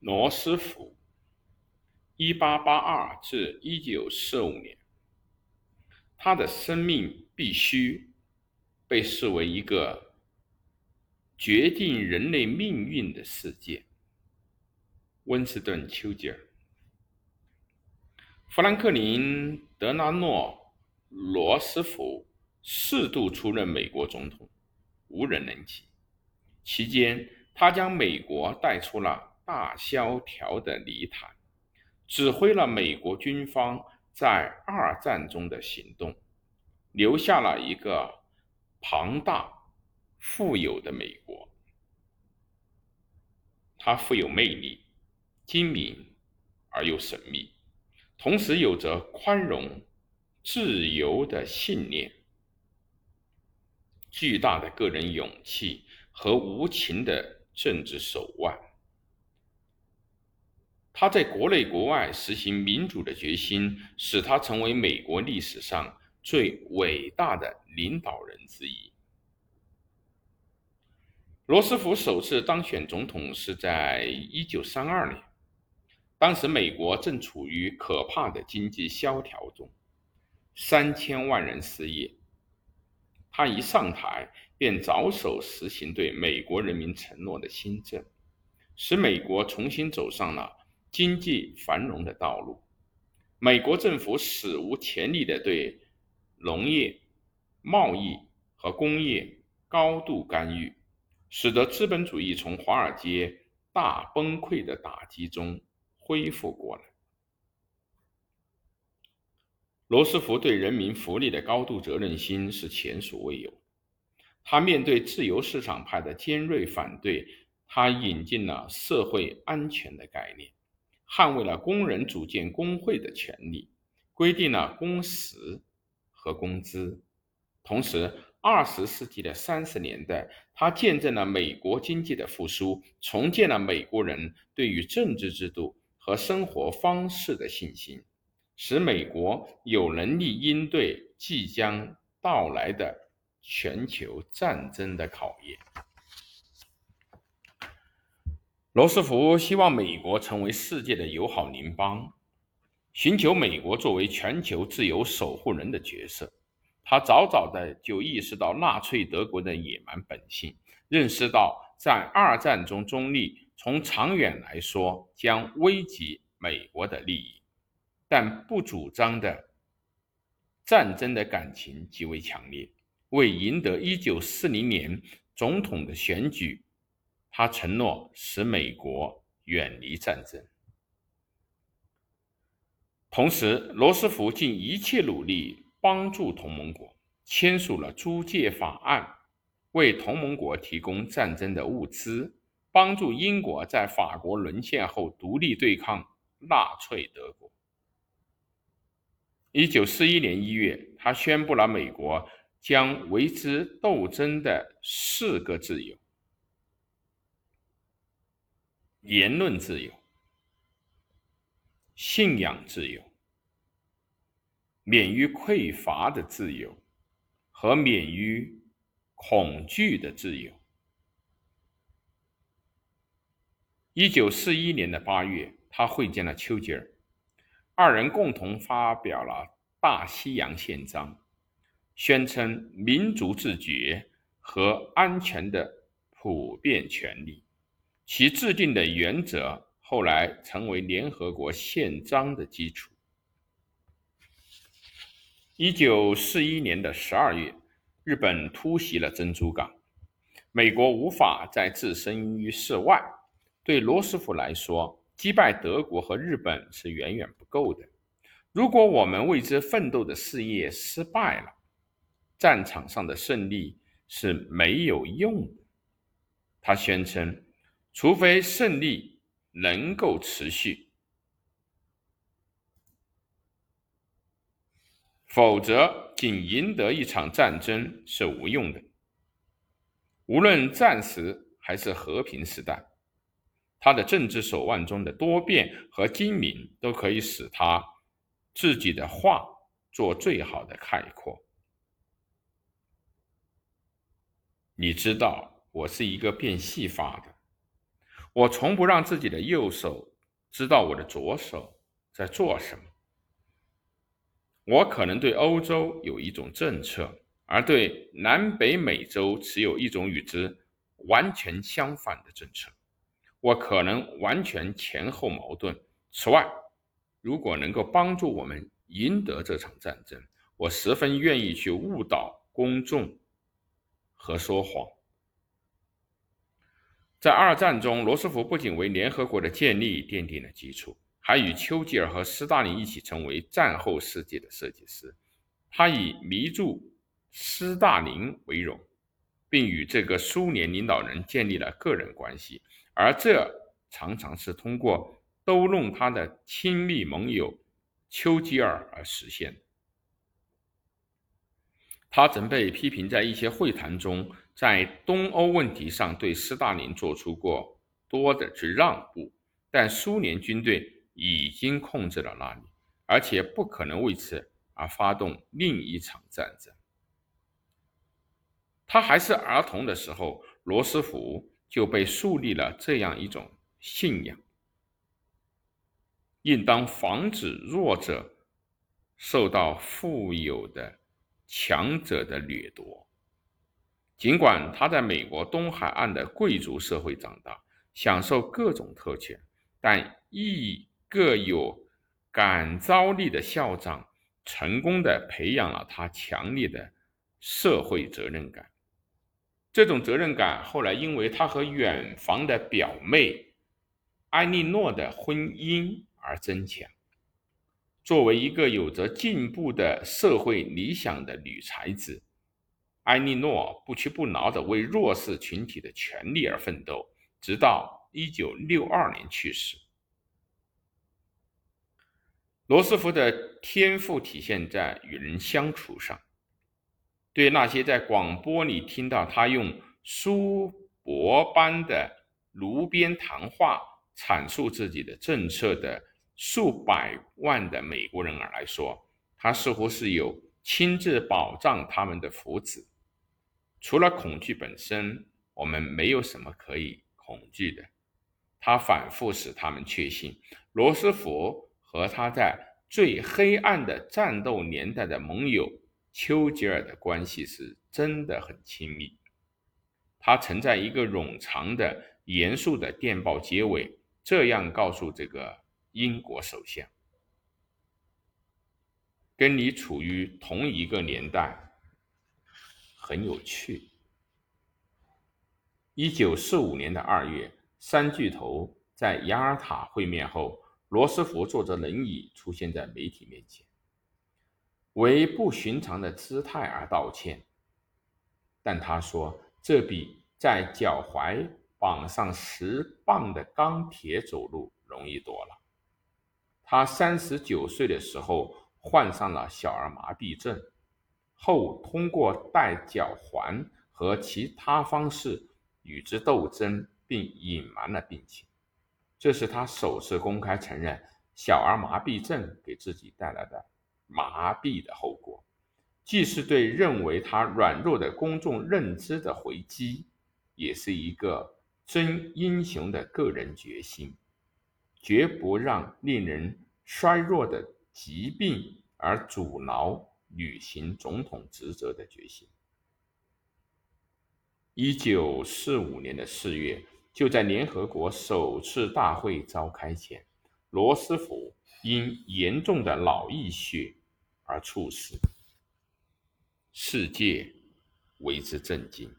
罗斯福，一八八二至一九四五年，他的生命必须被视为一个决定人类命运的事件。温斯顿·丘吉尔、富兰克林·德拉诺·罗斯福四度出任美国总统，无人能及。期间，他将美国带出了大萧条的泥潭，指挥了美国军方在二战中的行动，留下了一个庞大、富有的美国。他富有魅力、精明而又神秘，同时有着宽容、自由的信念，巨大的个人勇气。和无情的政治手腕，他在国内国外实行民主的决心，使他成为美国历史上最伟大的领导人之一。罗斯福首次当选总统是在一九三二年，当时美国正处于可怕的经济萧条中，三千万人失业。他一上台便着手实行对美国人民承诺的新政，使美国重新走上了经济繁荣的道路。美国政府史无前例的对农业、贸易和工业高度干预，使得资本主义从华尔街大崩溃的打击中恢复过来。罗斯福对人民福利的高度责任心是前所未有。他面对自由市场派的尖锐反对，他引进了社会安全的概念，捍卫了工人组建工会的权利，规定了工时和工资。同时，二十世纪的三十年代，他见证了美国经济的复苏，重建了美国人对于政治制度和生活方式的信心。使美国有能力应对即将到来的全球战争的考验。罗斯福希望美国成为世界的友好邻邦，寻求美国作为全球自由守护人的角色。他早早的就意识到纳粹德国的野蛮本性，认识到在二战中中立，从长远来说将危及美国的利益。但不主张的战争的感情极为强烈。为赢得一九四零年总统的选举，他承诺使美国远离战争。同时，罗斯福尽一切努力帮助同盟国，签署了租借法案，为同盟国提供战争的物资，帮助英国在法国沦陷后独立对抗纳粹德国。一九四一年一月，他宣布了美国将为之斗争的四个自由：言论自由、信仰自由、免于匮乏的自由和免于恐惧的自由。一九四一年的八月，他会见了丘吉尔。二人共同发表了《大西洋宪章》，宣称民族自觉和安全的普遍权利。其制定的原则后来成为联合国宪章的基础。一九四一年的十二月，日本突袭了珍珠港，美国无法再置身于世外。对罗斯福来说，击败德国和日本是远远不够的。如果我们为之奋斗的事业失败了，战场上的胜利是没有用的。他宣称，除非胜利能够持续，否则仅赢得一场战争是无用的。无论战时还是和平时代。他的政治手腕中的多变和精明，都可以使他自己的话做最好的概括。你知道，我是一个变戏法的，我从不让自己的右手知道我的左手在做什么。我可能对欧洲有一种政策，而对南北美洲持有一种与之完全相反的政策。我可能完全前后矛盾。此外，如果能够帮助我们赢得这场战争，我十分愿意去误导公众和说谎。在二战中，罗斯福不仅为联合国的建立奠定了基础。还与丘吉尔和斯大林一起成为战后世界的设计师。他以迷住斯大林为荣，并与这个苏联领导人建立了个人关系，而这常常是通过逗弄他的亲密盟友丘吉尔而实现的。他曾被批评在一些会谈中，在东欧问题上对斯大林做出过多的之让步，但苏联军队。已经控制了那里，而且不可能为此而发动另一场战争。他还是儿童的时候，罗斯福就被树立了这样一种信仰：应当防止弱者受到富有的强者的掠夺。尽管他在美国东海岸的贵族社会长大，享受各种特权，但一个有感召力的校长，成功的培养了他强烈的社会责任感。这种责任感后来因为他和远房的表妹埃莉诺的婚姻而增强。作为一个有着进步的社会理想的女才子，埃莉诺不屈不挠地为弱势群体的权利而奋斗，直到一九六二年去世。罗斯福的天赋体现在与人相处上。对那些在广播里听到他用苏博般的炉边谈话阐述自己的政策的数百万的美国人来说，他似乎是有亲自保障他们的福祉。除了恐惧本身，我们没有什么可以恐惧的。他反复使他们确信，罗斯福。和他在最黑暗的战斗年代的盟友丘吉尔的关系是真的很亲密。他曾在一个冗长的、严肃的电报结尾这样告诉这个英国首相：“跟你处于同一个年代，很有趣。”一九四五年的二月，三巨头在雅尔塔会面后。罗斯福坐着轮椅出现在媒体面前，为不寻常的姿态而道歉。但他说，这比在脚踝绑上十磅的钢铁走路容易多了。他三十九岁的时候患上了小儿麻痹症，后通过戴脚环和其他方式与之斗争，并隐瞒了病情。这是他首次公开承认小儿麻痹症给自己带来的麻痹的后果，既是对认为他软弱的公众认知的回击，也是一个真英雄的个人决心，绝不让令人衰弱的疾病而阻挠履行总统职责的决心。一九四五年的四月。就在联合国首次大会召开前，罗斯福因严重的脑溢血而猝死，世界为之震惊。